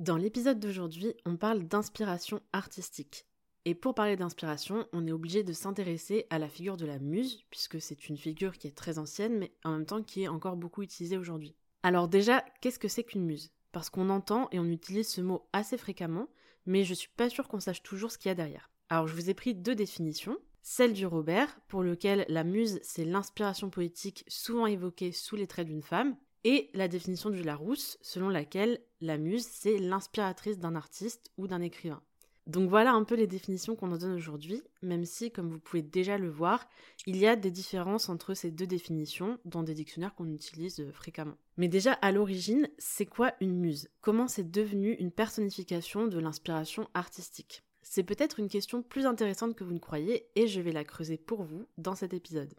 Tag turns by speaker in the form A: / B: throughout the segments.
A: Dans l'épisode d'aujourd'hui, on parle d'inspiration artistique. Et pour parler d'inspiration, on est obligé de s'intéresser à la figure de la muse, puisque c'est une figure qui est très ancienne, mais en même temps qui est encore beaucoup utilisée aujourd'hui. Alors déjà, qu'est-ce que c'est qu'une muse? Parce qu'on entend et on utilise ce mot assez fréquemment, mais je suis pas sûre qu'on sache toujours ce qu'il y a derrière. Alors je vous ai pris deux définitions. Celle du Robert, pour lequel la muse c'est l'inspiration poétique souvent évoquée sous les traits d'une femme, et la définition du Larousse, selon laquelle la muse c'est l'inspiratrice d'un artiste ou d'un écrivain. Donc voilà un peu les définitions qu'on en donne aujourd'hui, même si, comme vous pouvez déjà le voir, il y a des différences entre ces deux définitions dans des dictionnaires qu'on utilise euh, fréquemment. Mais déjà, à l'origine, c'est quoi une muse? Comment c'est devenu une personnification de l'inspiration artistique? C'est peut-être une question plus intéressante que vous ne croyez, et je vais la creuser pour vous dans cet épisode.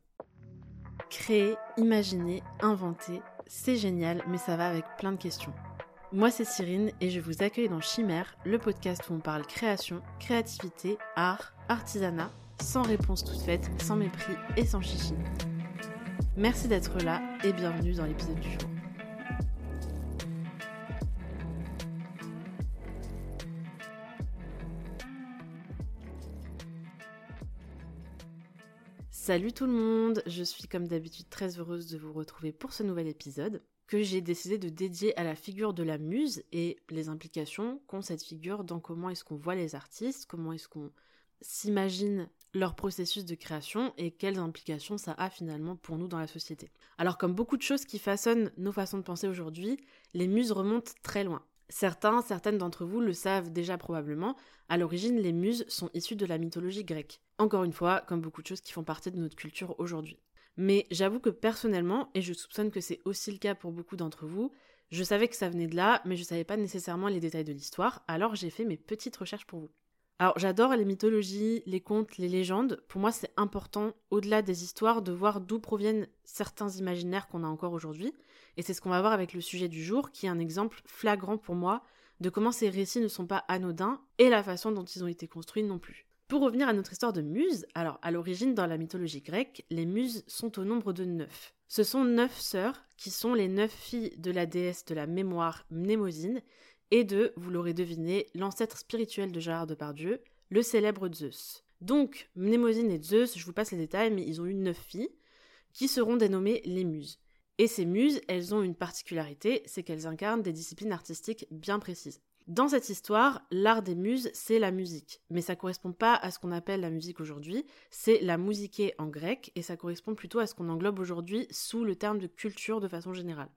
A: Créer, imaginer, inventer, c'est génial, mais ça va avec plein de questions. Moi c'est Cyrine et je vous accueille dans Chimère, le podcast où on parle création, créativité, art, artisanat, sans réponse toute faite, sans mépris et sans chichi. Merci d'être là et bienvenue dans l'épisode du jour. Salut tout le monde, je suis comme d'habitude très heureuse de vous retrouver pour ce nouvel épisode que j'ai décidé de dédier à la figure de la muse et les implications qu'ont cette figure dans comment est-ce qu'on voit les artistes, comment est-ce qu'on s'imagine leur processus de création et quelles implications ça a finalement pour nous dans la société. Alors comme beaucoup de choses qui façonnent nos façons de penser aujourd'hui, les muses remontent très loin. Certains, certaines d'entre vous le savent déjà probablement, à l'origine les muses sont issues de la mythologie grecque. Encore une fois, comme beaucoup de choses qui font partie de notre culture aujourd'hui. Mais j'avoue que personnellement, et je soupçonne que c'est aussi le cas pour beaucoup d'entre vous, je savais que ça venait de là, mais je savais pas nécessairement les détails de l'histoire, alors j'ai fait mes petites recherches pour vous. Alors j'adore les mythologies, les contes, les légendes. Pour moi c'est important, au-delà des histoires, de voir d'où proviennent certains imaginaires qu'on a encore aujourd'hui. Et c'est ce qu'on va voir avec le sujet du jour, qui est un exemple flagrant pour moi de comment ces récits ne sont pas anodins et la façon dont ils ont été construits non plus. Pour revenir à notre histoire de muses, alors à l'origine dans la mythologie grecque, les muses sont au nombre de neuf. Ce sont neuf sœurs qui sont les neuf filles de la déesse de la mémoire Mnémosine et de, vous l'aurez deviné, l'ancêtre spirituel de Gérard Depardieu, le célèbre Zeus. Donc, Mnémosine et Zeus, je vous passe les détails, mais ils ont eu neuf filles, qui seront dénommées les muses. Et ces muses, elles ont une particularité, c'est qu'elles incarnent des disciplines artistiques bien précises. Dans cette histoire, l'art des muses, c'est la musique. Mais ça correspond pas à ce qu'on appelle la musique aujourd'hui, c'est la musiquée en grec, et ça correspond plutôt à ce qu'on englobe aujourd'hui sous le terme de culture de façon générale.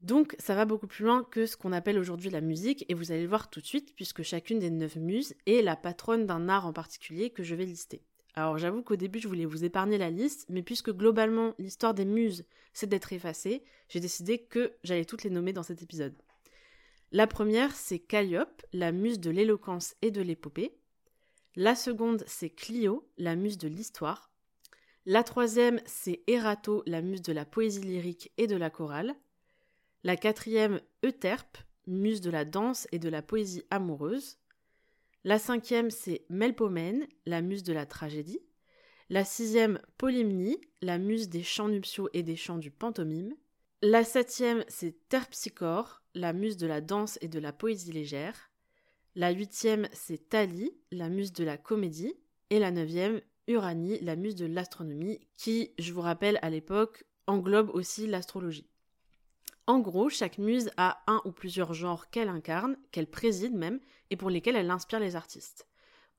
A: Donc ça va beaucoup plus loin que ce qu'on appelle aujourd'hui la musique, et vous allez le voir tout de suite, puisque chacune des neuf muses est la patronne d'un art en particulier que je vais lister. Alors j'avoue qu'au début je voulais vous épargner la liste, mais puisque globalement l'histoire des muses c'est d'être effacée, j'ai décidé que j'allais toutes les nommer dans cet épisode. La première c'est Calliope, la muse de l'éloquence et de l'épopée. La seconde c'est Clio, la muse de l'histoire. La troisième c'est Erato, la muse de la poésie lyrique et de la chorale. La quatrième, Euterpe, muse de la danse et de la poésie amoureuse. La cinquième, c'est Melpomène, la muse de la tragédie. La sixième, Polymnie, la muse des chants nuptiaux et des chants du pantomime. La septième, c'est Terpsichore, la muse de la danse et de la poésie légère. La huitième, c'est Thalie, la muse de la comédie. Et la neuvième, Uranie, la muse de l'astronomie, qui, je vous rappelle, à l'époque, englobe aussi l'astrologie. En gros, chaque muse a un ou plusieurs genres qu'elle incarne, qu'elle préside même, et pour lesquels elle inspire les artistes.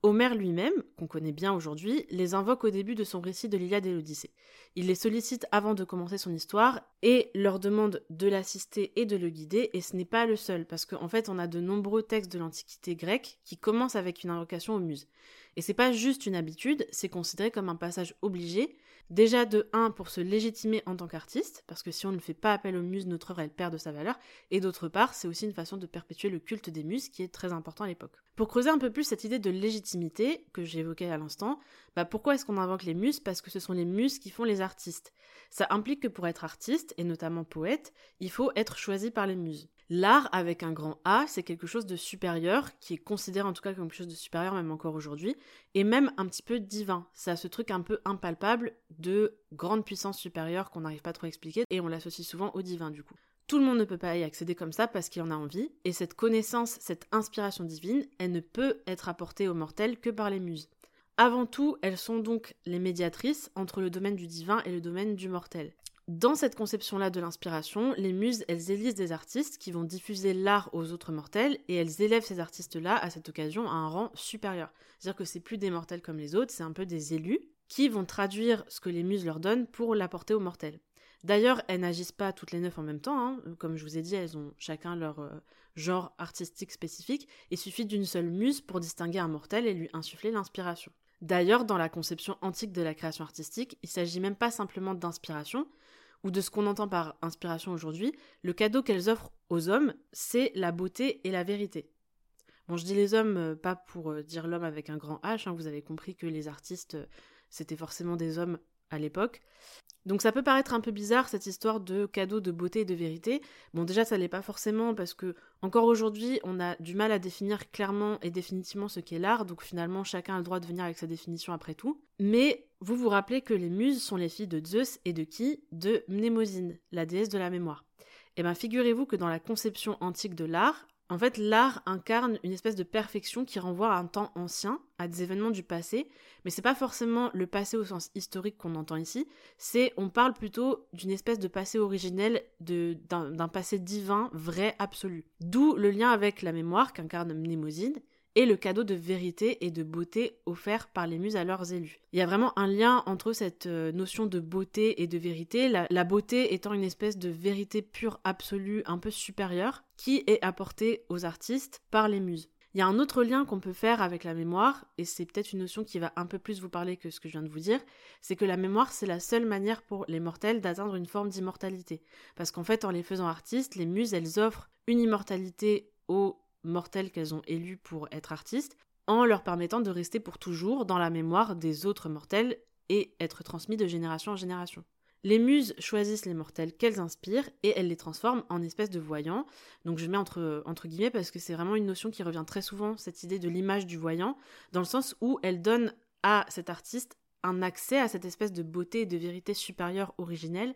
A: Homère lui-même, qu'on connaît bien aujourd'hui, les invoque au début de son récit de l'Iliade et l'Odyssée. Il les sollicite avant de commencer son histoire et leur demande de l'assister et de le guider, et ce n'est pas le seul, parce qu'en fait on a de nombreux textes de l'Antiquité grecque qui commencent avec une invocation aux muses. Et c'est pas juste une habitude, c'est considéré comme un passage obligé, Déjà de 1 pour se légitimer en tant qu'artiste, parce que si on ne fait pas appel aux muses, notre œuvre elle perd de sa valeur, et d'autre part, c'est aussi une façon de perpétuer le culte des muses qui est très important à l'époque. Pour creuser un peu plus cette idée de légitimité que j'évoquais à l'instant, bah pourquoi est-ce qu'on invoque les muses? Parce que ce sont les muses qui font les artistes. Ça implique que pour être artiste, et notamment poète, il faut être choisi par les muses. L'art avec un grand A, c'est quelque chose de supérieur, qui est considéré en tout cas comme quelque chose de supérieur même encore aujourd'hui, et même un petit peu divin. Ça a ce truc un peu impalpable de grande puissance supérieure qu'on n'arrive pas trop à expliquer, et on l'associe souvent au divin du coup. Tout le monde ne peut pas y accéder comme ça parce qu'il en a envie, et cette connaissance, cette inspiration divine, elle ne peut être apportée aux mortels que par les muses. Avant tout, elles sont donc les médiatrices entre le domaine du divin et le domaine du mortel. Dans cette conception-là de l'inspiration, les muses, elles élisent des artistes qui vont diffuser l'art aux autres mortels et elles élèvent ces artistes-là à cette occasion à un rang supérieur. C'est-à-dire que c'est plus des mortels comme les autres, c'est un peu des élus qui vont traduire ce que les muses leur donnent pour l'apporter aux mortels. D'ailleurs, elles n'agissent pas toutes les neuf en même temps. Hein. Comme je vous ai dit, elles ont chacun leur euh, genre artistique spécifique. Il suffit d'une seule muse pour distinguer un mortel et lui insuffler l'inspiration. D'ailleurs, dans la conception antique de la création artistique, il s'agit même pas simplement d'inspiration, ou de ce qu'on entend par inspiration aujourd'hui, le cadeau qu'elles offrent aux hommes, c'est la beauté et la vérité. Bon, je dis les hommes, euh, pas pour euh, dire l'homme avec un grand H, hein, vous avez compris que les artistes, c'était forcément des hommes l'époque. Donc ça peut paraître un peu bizarre cette histoire de cadeau de beauté et de vérité. Bon déjà ça l'est pas forcément parce que encore aujourd'hui on a du mal à définir clairement et définitivement ce qu'est l'art, donc finalement chacun a le droit de venir avec sa définition après tout. Mais vous vous rappelez que les muses sont les filles de Zeus et de qui? De Mnémosyne, la déesse de la mémoire. Eh bien figurez-vous que dans la conception antique de l'art, en fait, l'art incarne une espèce de perfection qui renvoie à un temps ancien, à des événements du passé, mais c'est pas forcément le passé au sens historique qu'on entend ici, c'est on parle plutôt d'une espèce de passé originel, d'un passé divin, vrai, absolu. D'où le lien avec la mémoire qu'incarne Mnémosyne, et le cadeau de vérité et de beauté offert par les muses à leurs élus. Il y a vraiment un lien entre cette euh, notion de beauté et de vérité, la, beauté étant une espèce de vérité pure absolue un peu supérieure qui est apportée aux artistes par les muses. Il y a un autre lien qu'on peut faire avec la mémoire, et c'est peut-être une notion qui va un peu plus vous parler que ce que je viens de vous dire, c'est que la mémoire, c'est la seule manière pour les mortels d'atteindre une forme d'immortalité. Parce qu'en fait, en les faisant artistes, les muses, elles offrent une immortalité aux mortels qu'elles ont élus pour être artistes, en leur permettant de rester pour toujours dans la mémoire des autres mortels et être transmis de génération en génération. Les muses choisissent les mortels qu'elles inspirent et elles les transforment en espèces de voyants. Donc je mets entre, entre guillemets parce que c'est vraiment une notion qui revient très souvent, cette idée de l'image du voyant, dans le sens où elle donne à cet artiste un accès à cette espèce de beauté et de vérité supérieure originelle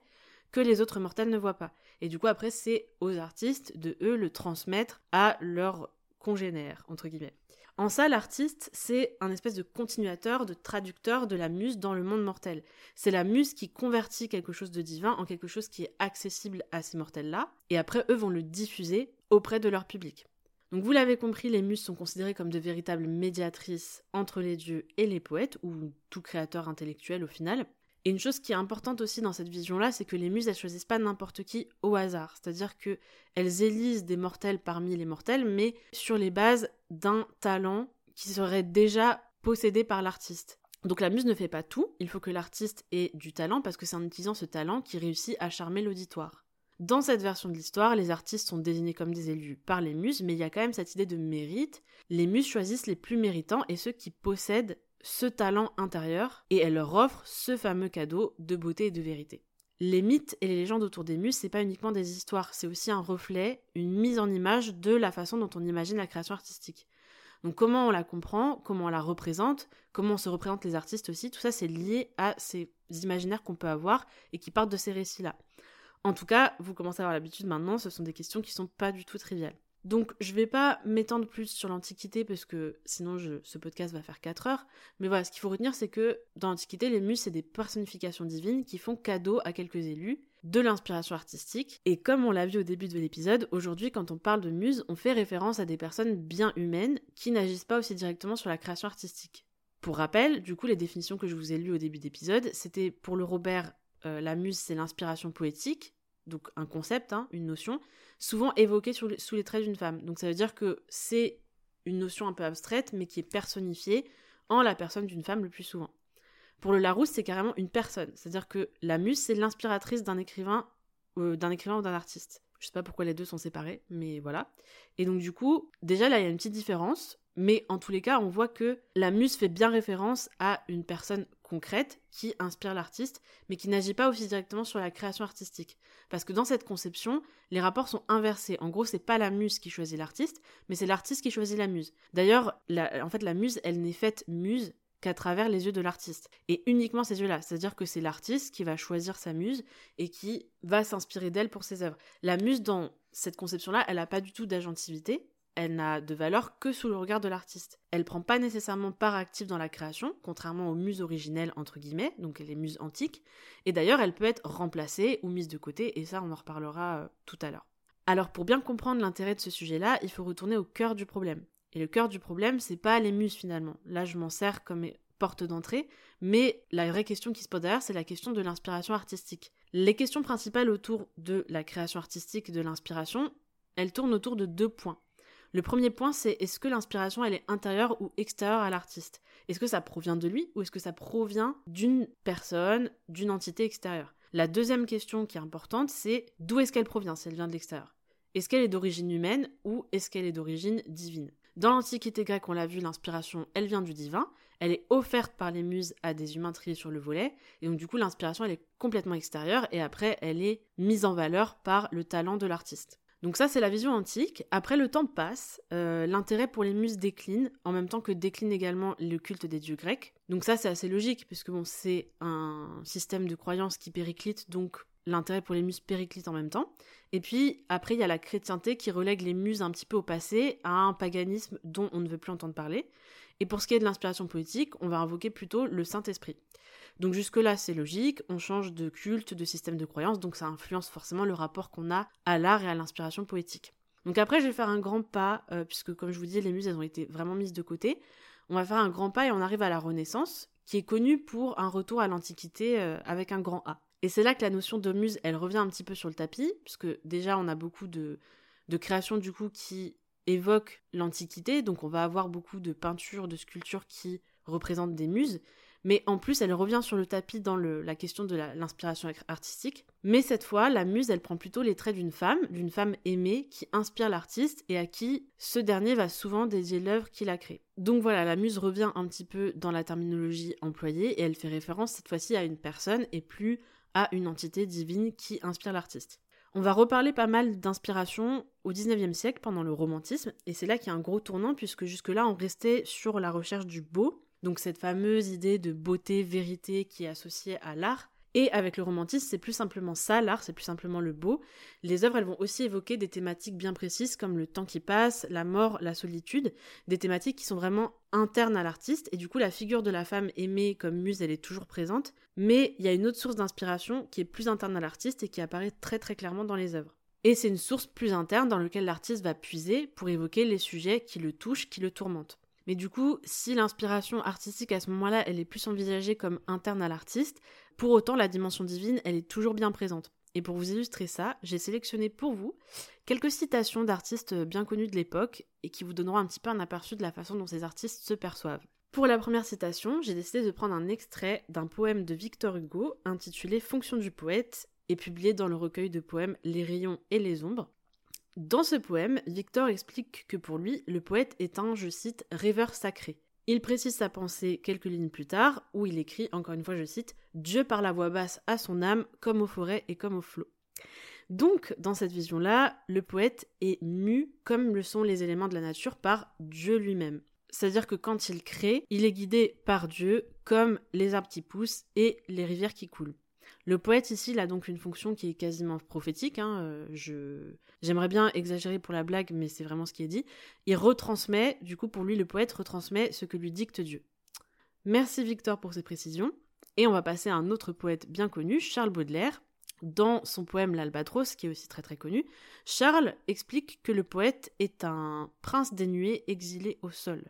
A: que les autres mortels ne voient pas. Et du coup, après, c'est aux artistes de eux le transmettre à leurs congénères, entre guillemets. En ça, l'artiste, c'est un espèce de continuateur, de traducteur de la muse dans le monde mortel. C'est la muse qui convertit quelque chose de divin en quelque chose qui est accessible à ces mortels-là, et après, eux vont le diffuser auprès de leur public. Donc vous l'avez compris, les muses sont considérées comme de véritables médiatrices entre les dieux et les poètes, ou tout créateur intellectuel au final. Et une chose qui est importante aussi dans cette vision-là, c'est que les muses, elles choisissent pas n'importe qui au hasard. C'est-à-dire que elles élisent des mortels parmi les mortels, mais sur les bases d'un talent qui serait déjà possédé par l'artiste. Donc la muse ne fait pas tout, il faut que l'artiste ait du talent parce que c'est en utilisant ce talent qu'il réussit à charmer l'auditoire. Dans cette version de l'histoire, les artistes sont désignés comme des élus par les muses, mais il y a quand même cette idée de mérite. Les muses choisissent les plus méritants et ceux qui possèdent ce talent intérieur et elle leur offre ce fameux cadeau de beauté et de vérité. Les mythes et les légendes autour des muses, c'est pas uniquement des histoires, c'est aussi un reflet, une mise en image de la façon dont on imagine la création artistique. Donc comment on la comprend, comment on la représente, comment on se représente les artistes aussi, tout ça c'est lié à ces imaginaires qu'on peut avoir et qui partent de ces récits-là. En tout cas, vous commencez à avoir l'habitude maintenant, ce sont des questions qui sont pas du tout triviales. Donc je vais pas m'étendre plus sur l'Antiquité parce que sinon ce podcast va faire 4 heures. Mais voilà, ce qu'il faut retenir c'est que dans l'Antiquité, les muses c'est des personnifications divines qui font cadeau à quelques élus de l'inspiration artistique. Et comme on l'a vu au début de l'épisode, aujourd'hui quand on parle de muses, on fait référence à des personnes bien humaines qui n'agissent pas aussi directement sur la création artistique. Pour rappel, du coup les définitions que je vous ai lues au début d'épisode, c'était pour le Robert, euh, la muse c'est l'inspiration poétique, donc un concept, hein, une notion, souvent évoquée sous les traits d'une femme. Donc ça veut dire que c'est une notion un peu abstraite, mais qui est personnifiée en la personne d'une femme le plus souvent. Pour le Larousse, c'est carrément une personne. C'est-à-dire que la muse, c'est l'inspiratrice d'un écrivain, euh, d'un écrivain ou d'un artiste. Je sais pas pourquoi les deux sont séparés, mais voilà. Et donc du coup, déjà là, il y a une petite différence, mais en tous les cas, on voit que la muse fait bien référence à une personne concrète qui inspire l'artiste, mais qui n'agit pas aussi directement sur la création artistique. Parce que dans cette conception, les rapports sont inversés. En gros, c'est pas la muse qui choisit l'artiste, mais c'est l'artiste qui choisit la muse. D'ailleurs, en fait, la muse, elle n'est faite muse qu'à travers les yeux de l'artiste. Et uniquement ces yeux-là. C'est-à-dire que c'est l'artiste qui va choisir sa muse et qui va s'inspirer d'elle pour ses œuvres. La muse, dans cette conception-là, elle n'a pas du tout d'agentivité elle n'a de valeur que sous le regard de l'artiste. Elle prend pas nécessairement part active dans la création, contrairement aux muses originelles entre guillemets, donc les muses antiques, et d'ailleurs elle peut être remplacée ou mise de côté, et ça on en reparlera euh, tout à l'heure. Alors pour bien comprendre l'intérêt de ce sujet-là, il faut retourner au cœur du problème. Et le cœur du problème, c'est pas les muses finalement. Là je m'en sers comme porte d'entrée, mais la vraie question qui se pose derrière, c'est la question de l'inspiration artistique. Les questions principales autour de la création artistique et de l'inspiration, elles tournent autour de deux points. Le premier point, c'est est-ce que l'inspiration, elle est intérieure ou extérieure à l'artiste? Est-ce que ça provient de lui ou est-ce que ça provient d'une personne, d'une entité extérieure? La deuxième question qui est importante, c'est d'où est-ce qu'elle provient? Si elle vient de l'extérieur. Est-ce qu'elle est d'origine humaine ou est-ce qu'elle est d'origine divine? Dans l'Antiquité grecque, on l'a vu, l'inspiration, elle vient du divin. Elle est offerte par les muses à des humains triés sur le volet, et donc du coup l'inspiration elle est complètement extérieure, et après elle est mise en valeur par le talent de l'artiste. Donc ça, c'est la vision antique. Après, le temps passe, euh, l'intérêt pour les muses décline, en même temps que décline également le culte des dieux grecs. Donc ça, c'est assez logique, puisque bon, c'est un système de croyance qui périclite, donc l'intérêt pour les muses périclite en même temps. Et puis, après, il y a la chrétienté qui relègue les muses un petit peu au passé, à un paganisme dont on ne veut plus entendre parler. Et pour ce qui est de l'inspiration politique, on va invoquer plutôt le Saint-Esprit. Donc jusque-là, c'est logique, on change de culte, de système de croyance, donc ça influence forcément le rapport qu'on a à l'art et à l'inspiration poétique. Donc après, je vais faire un grand pas, euh, puisque comme je vous dis, les muses, elles ont été vraiment mises de côté. On va faire un grand pas et on arrive à la Renaissance, qui est connue pour un retour à l'Antiquité euh, avec un grand A. Et c'est là que la notion de muse, elle revient un petit peu sur le tapis, puisque déjà, on a beaucoup de, de créations du coup qui évoquent l'Antiquité, donc on va avoir beaucoup de peintures, de sculptures qui représentent des muses, mais en plus elle revient sur le tapis dans la question de l'inspiration artistique. Mais cette fois, la muse, elle prend plutôt les traits d'une femme, d'une femme aimée qui inspire l'artiste et à qui ce dernier va souvent dédier l'œuvre qu'il a créée. Donc voilà, la muse revient un petit peu dans la terminologie employée et elle fait référence cette fois-ci à une personne et plus à une entité divine qui inspire l'artiste. On va reparler pas mal d'inspiration au 19e siècle pendant le romantisme, et c'est là qu'il y a un gros tournant, puisque jusque-là on restait sur la recherche du beau, donc cette fameuse idée de beauté, vérité qui est associée à l'art. Et avec le romantisme, c'est plus simplement ça, l'art, c'est plus simplement le beau. Les œuvres, elles vont aussi évoquer des thématiques bien précises comme le temps qui passe, la mort, la solitude, des thématiques qui sont vraiment internes à l'artiste. Et du coup, la figure de la femme aimée comme muse, elle est toujours présente. Mais il y a une autre source d'inspiration qui est plus interne à l'artiste et qui apparaît très très clairement dans les œuvres. Et c'est une source plus interne dans laquelle l'artiste va puiser pour évoquer les sujets qui le touchent, qui le tourmentent. Mais du coup, si l'inspiration artistique à ce moment-là, elle est plus envisagée comme interne à l'artiste, pour autant la dimension divine, elle est toujours bien présente. Et pour vous illustrer ça, j'ai sélectionné pour vous quelques citations d'artistes bien connus de l'époque et qui vous donneront un petit peu un aperçu de la façon dont ces artistes se perçoivent. Pour la première citation, j'ai décidé de prendre un extrait d'un poème de Victor Hugo intitulé Fonction du poète et publié dans le recueil de poèmes Les rayons et les ombres. Dans ce poème, Victor explique que pour lui, le poète est un, je cite, rêveur sacré. Il précise sa pensée quelques lignes plus tard, où il écrit, encore une fois je cite, Dieu par la voix basse à son âme, comme aux forêts et comme aux flots. Donc, dans cette vision-là, le poète est mu, comme le sont les éléments de la nature, par Dieu lui-même. C'est-à-dire que quand il crée, il est guidé par Dieu, comme les arbres qui poussent et les rivières qui coulent. Le poète ici, il a donc une fonction qui est quasiment prophétique. Hein, euh, je j'aimerais bien exagérer pour la blague, mais c'est vraiment ce qui est dit. Il retransmet, du coup, pour lui, le poète retransmet ce que lui dicte Dieu. Merci Victor pour ces précisions. Et on va passer à un autre poète bien connu, Charles Baudelaire. Dans son poème L'Albatros, qui est aussi très très connu, Charles explique que le poète est un prince des nuées exilé au sol.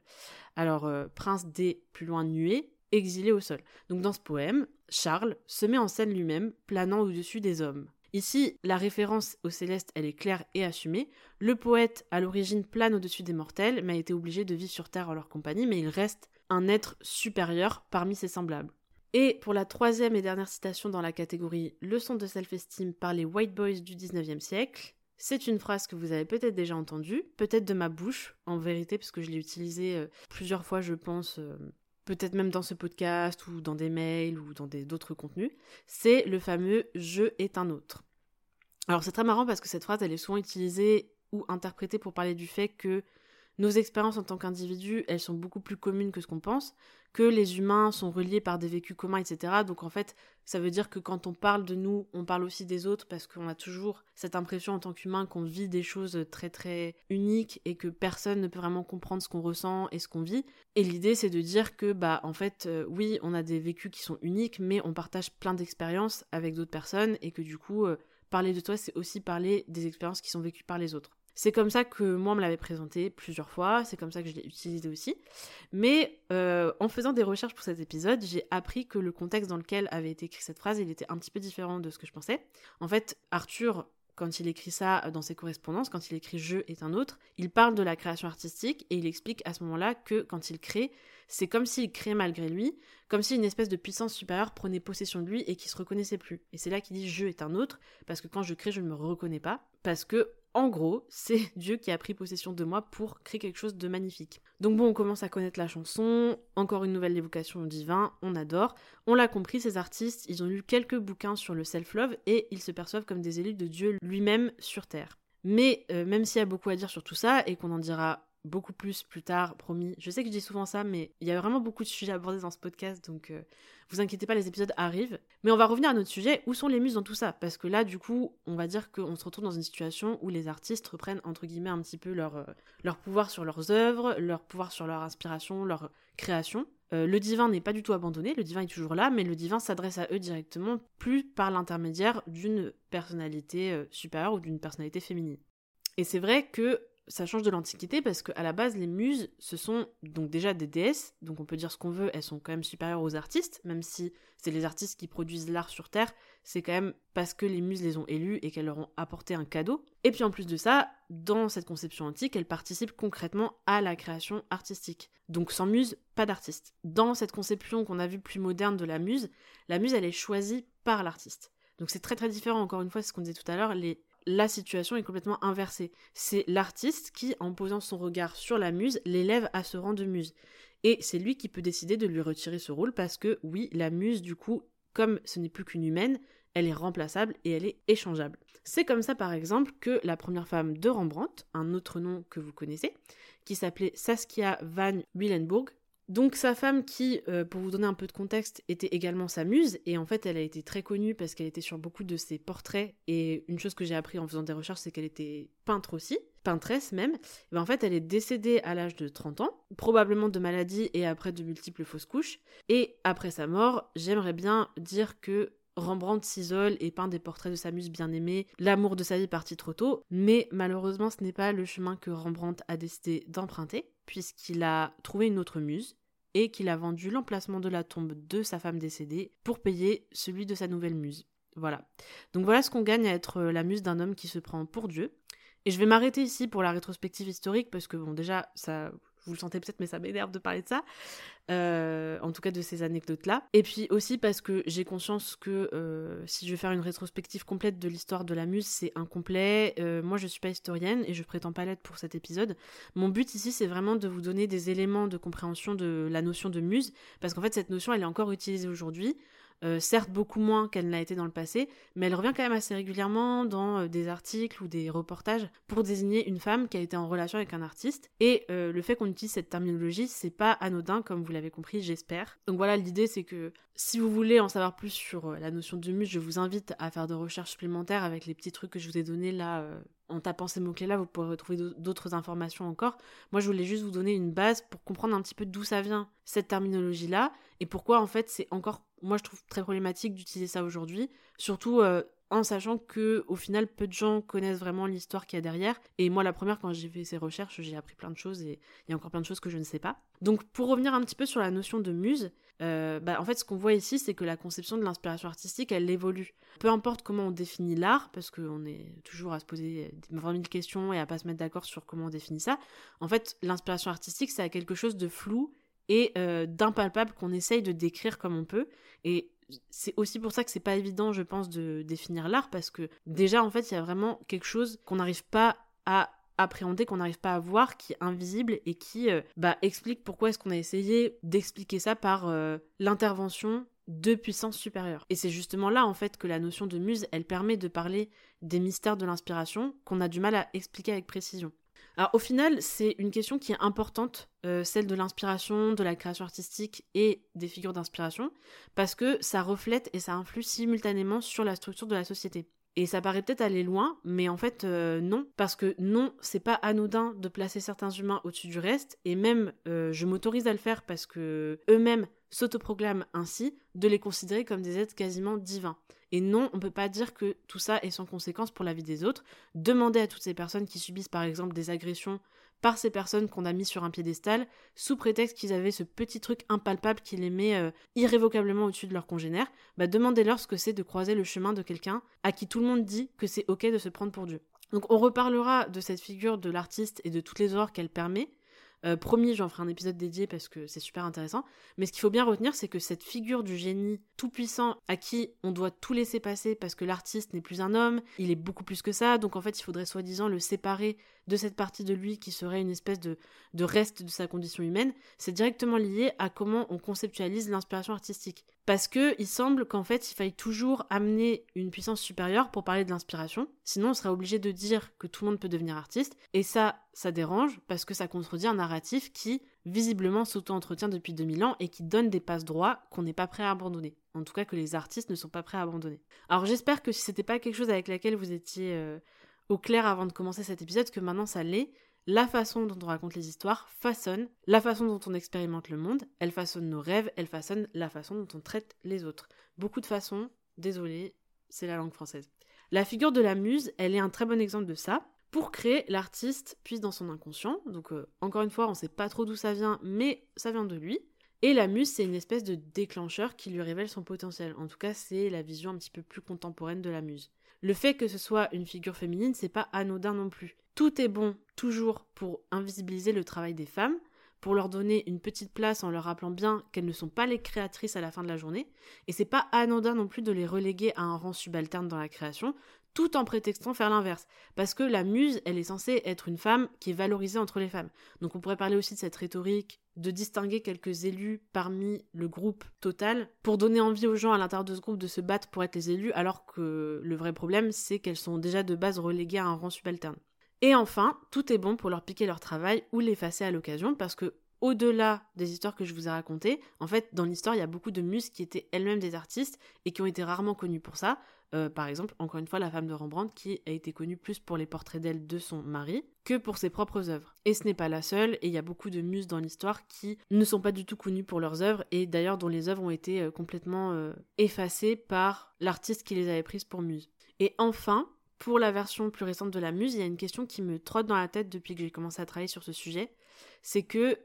A: Alors, euh, prince des plus loin nuées, exilé au sol. Donc dans ce poème, Charles se met en scène lui-même, planant au-dessus des hommes. Ici, la référence au céleste, elle est claire et assumée. Le poète, à l'origine, plane au-dessus des mortels, mais a été obligé de vivre sur Terre en leur compagnie, mais il reste un être supérieur parmi ses semblables. Et pour la troisième et dernière citation dans la catégorie Leçon de self-esteem par les white boys du 19e siècle, c'est une phrase que vous avez peut-être déjà entendue, peut-être de ma bouche, en vérité, parce je l'ai utilisée euh, plusieurs fois, je pense, euh, peut-être même dans ce podcast ou dans des mails ou dans d'autres contenus, c'est le fameux je est un autre. Alors c'est très marrant parce que cette phrase elle est souvent utilisée ou interprétée pour parler du fait que nos expériences en tant qu'individus, elles sont beaucoup plus communes que ce qu'on pense, que les humains sont reliés par des vécus communs, etc. Donc en fait, ça veut dire que quand on parle de nous, on parle aussi des autres parce qu'on a toujours cette impression en tant qu'humain qu'on vit des choses très très uniques et que personne ne peut vraiment comprendre ce qu'on ressent et ce qu'on vit. Et l'idée c'est de dire que bah en fait euh, oui, on a des vécus qui sont uniques mais on partage plein d'expériences avec d'autres personnes et que du coup euh, parler de toi c'est aussi parler des expériences qui sont vécues par les autres. C'est comme ça que moi on me l'avait présenté plusieurs fois, c'est comme ça que je l'ai utilisé aussi. Mais euh, en faisant des recherches pour cet épisode, j'ai appris que le contexte dans lequel avait été écrit cette phrase, il était un petit peu différent de ce que je pensais. En fait, Arthur, quand il écrit ça dans ses correspondances, quand il écrit Je est un autre, il parle de la création artistique et il explique à ce moment-là que quand il crée, c'est comme s'il créait malgré lui, comme si une espèce de puissance supérieure prenait possession de lui et qu'il se reconnaissait plus. Et c'est là qu'il dit Je est un autre, parce que quand je crée, je ne me reconnais pas, parce que en gros, c'est Dieu qui a pris possession de moi pour créer quelque chose de magnifique. Donc bon, on commence à connaître la chanson, encore une nouvelle évocation au divin, on adore. On l'a compris, ces artistes, ils ont lu quelques bouquins sur le self-love et ils se perçoivent comme des élus de Dieu lui-même sur Terre. Mais euh, même s'il y a beaucoup à dire sur tout ça et qu'on en dira beaucoup plus plus tard, promis. Je sais que je dis souvent ça, mais il y a vraiment beaucoup de sujets abordés dans ce podcast, donc euh, vous inquiétez pas, les épisodes arrivent. Mais on va revenir à notre sujet, où sont les muses dans tout ça? Parce que là, du coup, on va dire qu'on se retrouve dans une situation où les artistes reprennent, entre guillemets, un petit peu leur, euh, leur pouvoir sur leurs œuvres, leur pouvoir sur leur inspiration, leur création. Euh, le divin n'est pas du tout abandonné, le divin est toujours là, mais le divin s'adresse à eux directement, plus par l'intermédiaire d'une personnalité supérieure ou d'une personnalité féminine. Et c'est vrai que ça change de l'Antiquité parce qu'à la base, les muses, ce sont donc déjà des déesses, donc on peut dire ce qu'on veut, elles sont quand même supérieures aux artistes, même si c'est les artistes qui produisent l'art sur Terre, c'est quand même parce que les muses les ont élues et qu'elles leur ont apporté un cadeau. Et puis en plus de ça, dans cette conception antique, elles participent concrètement à la création artistique. Donc sans muse, pas d'artiste. Dans cette conception qu'on a vue plus moderne de la muse, la muse, elle est choisie par l'artiste. Donc c'est très très différent, encore une fois, c'est ce qu'on disait tout à l'heure, les la situation est complètement inversée. C'est l'artiste qui, en posant son regard sur la muse, l'élève à ce rang de muse. Et c'est lui qui peut décider de lui retirer ce rôle parce que, oui, la muse, du coup, comme ce n'est plus qu'une humaine, elle est remplaçable et elle est échangeable. C'est comme ça, par exemple, que la première femme de Rembrandt, un autre nom que vous connaissez, qui s'appelait Saskia van Willenburg, donc sa femme qui, euh, pour vous donner un peu de contexte, était également sa muse, et en fait elle a été très connue parce qu'elle était sur beaucoup de ses portraits, et une chose que j'ai appris en faisant des recherches, c'est qu'elle était peintre aussi, peintresse même, et ben, en fait elle est décédée à l'âge de 30 ans, probablement de maladie et après de multiples fausses couches, et après sa mort, j'aimerais bien dire que Rembrandt s'isole et peint des portraits de sa muse bien-aimée, l'amour de sa vie parti trop tôt, mais malheureusement ce n'est pas le chemin que Rembrandt a décidé d'emprunter puisqu'il a trouvé une autre muse et qu'il a vendu l'emplacement de la tombe de sa femme décédée pour payer celui de sa nouvelle muse. Voilà. Donc voilà ce qu'on gagne à être la muse d'un homme qui se prend pour Dieu. Et je vais m'arrêter ici pour la rétrospective historique parce que bon déjà ça vous le sentez peut-être, mais ça m'énerve de parler de ça. Euh, en tout cas de ces anecdotes-là. Et puis aussi parce que j'ai conscience que euh, si je veux faire une rétrospective complète de l'histoire de la muse, c'est incomplet. Euh, moi, je suis pas historienne et je prétends pas l'être pour cet épisode. Mon but ici, c'est vraiment de vous donner des éléments de compréhension de la notion de muse, parce qu'en fait, cette notion, elle est encore utilisée aujourd'hui. Euh, certes beaucoup moins qu'elle ne l'a été dans le passé, mais elle revient quand même assez régulièrement dans euh, des articles ou des reportages pour désigner une femme qui a été en relation avec un artiste. Et euh, le fait qu'on utilise cette terminologie, c'est pas anodin, comme vous l'avez compris, j'espère. Donc voilà, l'idée c'est que si vous voulez en savoir plus sur la notion de muse, je vous invite à faire des recherches supplémentaires avec les petits trucs que je vous ai donnés là. en tapant ces mots-clés-là, vous pourrez retrouver d'autres informations encore. Moi, je voulais juste vous donner une base pour comprendre un petit peu d'où ça vient, cette terminologie-là, et pourquoi, en fait, c'est encore moi je trouve très problématique d'utiliser ça aujourd'hui, surtout euh, en sachant que au final peu de gens connaissent vraiment l'histoire qu'il y a derrière. Et moi la première quand j'ai fait ces recherches, j'ai appris plein de choses et il y a encore plein de choses que je ne sais pas. Donc pour revenir un petit peu sur la notion de muse, euh, bah, en fait ce qu'on voit ici c'est que la conception de l'inspiration artistique elle évolue. Peu importe comment on définit l'art, parce qu'on est toujours à se poser 20 000 questions et à pas se mettre d'accord sur comment on définit ça, en fait l'inspiration artistique c'est quelque chose de flou et euh, d'impalpable qu'on essaye de décrire comme on peut. Et c'est aussi pour ça que c'est pas évident, je pense, de définir l'art, parce que déjà, en fait, il y a vraiment quelque chose qu'on n'arrive pas à appréhender, qu'on n'arrive pas à voir, qui est invisible et qui euh, bah, explique pourquoi est-ce qu'on a essayé d'expliquer ça par euh, l'intervention de puissance supérieure. Et c'est justement là, en fait, que la notion de muse, elle permet de parler des mystères de l'inspiration qu'on a du mal à expliquer avec précision. Alors au final, c'est une question qui est importante, euh, celle de l'inspiration, de la création artistique et des figures d'inspiration, parce que ça reflète et ça influe simultanément sur la structure de la société. Et ça paraît peut-être aller loin, mais en fait euh, non, parce que non, c'est pas anodin de placer certains humains au-dessus du reste, et même euh, je m'autorise à le faire parce que eux-mêmes s'autoproclament ainsi, de les considérer comme des êtres quasiment divins. Et non, on ne peut pas dire que tout ça est sans conséquence pour la vie des autres. Demandez à toutes ces personnes qui subissent par exemple des agressions par ces personnes qu'on a mis sur un piédestal, sous prétexte qu'ils avaient ce petit truc impalpable qui les met euh, irrévocablement au-dessus de leurs congénères, bah demandez-leur ce que c'est de croiser le chemin de quelqu'un à qui tout le monde dit que c'est ok de se prendre pour Dieu. Donc on reparlera de cette figure de l'artiste et de toutes les horreurs qu'elle permet, euh, promis, j'en ferai un épisode dédié parce que c'est super intéressant. Mais ce qu'il faut bien retenir, c'est que cette figure du génie tout-puissant à qui on doit tout laisser passer parce que l'artiste n'est plus un homme, il est beaucoup plus que ça, donc en fait il faudrait soi-disant le séparer de cette partie de lui qui serait une espèce de, reste de sa condition humaine, c'est directement lié à comment on conceptualise l'inspiration artistique. Parce que il semble qu'en fait, il faille toujours amener une puissance supérieure pour parler de l'inspiration. Sinon, on serait obligé de dire que tout le monde peut devenir artiste. Et ça, ça dérange parce que ça contredit un narratif qui, visiblement, s'auto-entretient depuis 2000 ans et qui donne des passes droits qu'on n'est pas prêt à abandonner. En tout cas, que les artistes ne sont pas prêts à abandonner. Alors, j'espère que si c'était pas quelque chose avec laquelle vous étiez euh, au clair avant de commencer cet épisode, que maintenant ça l'est, la façon dont on raconte les histoires façonne la façon dont on expérimente le monde, elle façonne nos rêves, elle façonne la façon dont on traite les autres. Beaucoup de façons, désolé, c'est la langue française. La figure de la muse, elle est un très bon exemple de ça. Pour créer, l'artiste puise dans son inconscient, donc euh, encore une fois, on sait pas trop d'où ça vient, mais ça vient de lui. Et la muse, c'est une espèce de déclencheur qui lui révèle son potentiel. En tout cas, c'est la vision un petit peu plus contemporaine de la muse. Le fait que ce soit une figure féminine, c'est pas anodin non plus. Tout est bon toujours pour invisibiliser le travail des femmes, pour leur donner une petite place en leur rappelant bien qu'elles ne sont pas les créatrices à la fin de la journée, et c'est pas anodin non plus de les reléguer à un rang subalterne dans la création, tout en prétextant faire l'inverse. Parce que la muse, elle est censée être une femme qui est valorisée entre les femmes. Donc on pourrait parler aussi de cette rhétorique de distinguer quelques élus parmi le groupe total pour donner envie aux gens à l'intérieur de ce groupe de se battre pour être les élus, alors que le vrai problème, c'est qu'elles sont déjà de base reléguées à un rang subalterne. Et enfin, tout est bon pour leur piquer leur travail ou l'effacer à l'occasion parce que au-delà des histoires que je vous ai racontées, en fait, dans l'histoire, il y a beaucoup de muses qui étaient elles-mêmes des artistes et qui ont été rarement connues pour ça. Euh, par exemple, encore une fois, la femme de Rembrandt qui a été connue plus pour les portraits d'elle de son mari que pour ses propres œuvres. Et ce n'est pas la seule, et il y a beaucoup de muses dans l'histoire qui ne sont pas du tout connues pour leurs œuvres et d'ailleurs dont les œuvres ont été euh, complètement euh, effacées par l'artiste qui les avait prises pour muses. Et enfin, pour la version plus récente de la muse, il y a une question qui me trotte dans la tête depuis que j'ai commencé à travailler sur ce sujet. C'est que,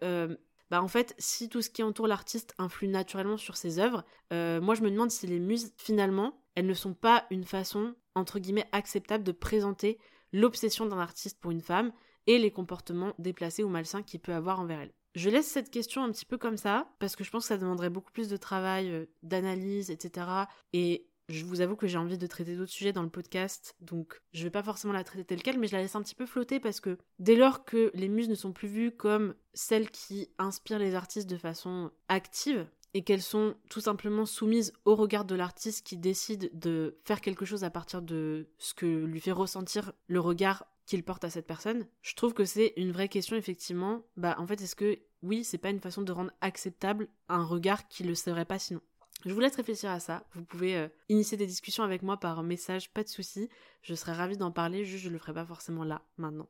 A: bah en fait, si tout ce qui entoure l'artiste influe naturellement sur ses œuvres, moi je me demande si les muses, finalement, elles ne sont pas une façon, entre guillemets, acceptable de présenter l'obsession d'un artiste pour une femme et les comportements déplacés ou malsains qu'il peut avoir envers elle. Je laisse cette question un petit peu comme ça, parce que je pense que ça demanderait beaucoup plus de travail, euh, d'analyse, etc. Et je vous avoue que j'ai envie de traiter d'autres sujets dans le podcast, donc je vais pas forcément la traiter telle quelle, mais je la laisse un petit peu flotter parce que dès lors que les muses ne sont plus vues comme celles qui inspirent les artistes de façon active, et qu'elles sont tout simplement soumises au regard de l'artiste qui décide de faire quelque chose à partir de ce que lui fait ressentir le regard qu'il porte à cette personne, je trouve que c'est une vraie question effectivement. Bah en fait, est-ce que oui, c'est pas une façon de rendre acceptable un regard qui le serait pas sinon? Je vous laisse réfléchir à ça. Vous pouvez euh, initier des discussions avec moi par message, pas de souci. Je serais ravie d'en parler, juste je le ferai pas forcément là, maintenant.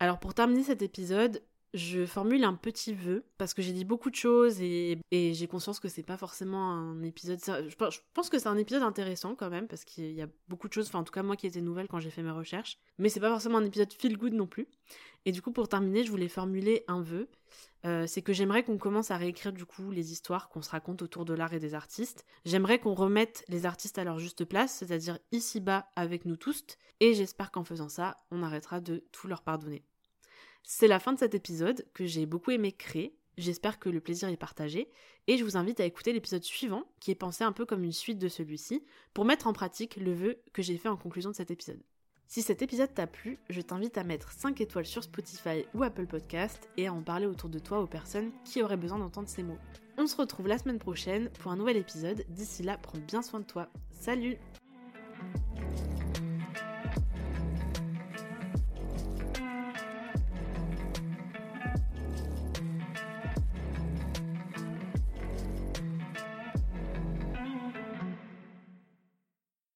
A: Alors pour terminer cet épisode, je formule un petit vœu parce que j'ai dit beaucoup de choses et, j'ai conscience que c'est pas forcément un épisode. Je pense que c'est un épisode intéressant quand même parce qu'il y a beaucoup de choses, enfin en tout cas moi qui étais nouvelle quand j'ai fait mes recherches, mais c'est pas forcément un épisode feel good non plus. Et du coup pour terminer, je voulais formuler un vœu. Euh, c'est que j'aimerais qu'on commence à réécrire du coup les histoires qu'on se raconte autour de l'art et des artistes. J'aimerais qu'on remette les artistes à leur juste place, c'est-à-dire ici-bas avec nous tous, et j'espère qu'en faisant ça, on arrêtera de tout leur pardonner. C'est la fin de cet épisode que j'ai beaucoup aimé créer. J'espère que le plaisir est partagé et je vous invite à écouter l'épisode suivant qui est pensé un peu comme une suite de celui-ci pour mettre en pratique le vœu que j'ai fait en conclusion de cet épisode. Si cet épisode t'a plu, je t'invite à mettre 5 étoiles sur Spotify ou Apple Podcast et à en parler autour de toi aux personnes qui auraient besoin d'entendre ces mots. On se retrouve la semaine prochaine pour un nouvel épisode. D'ici là, prends bien soin de toi. Salut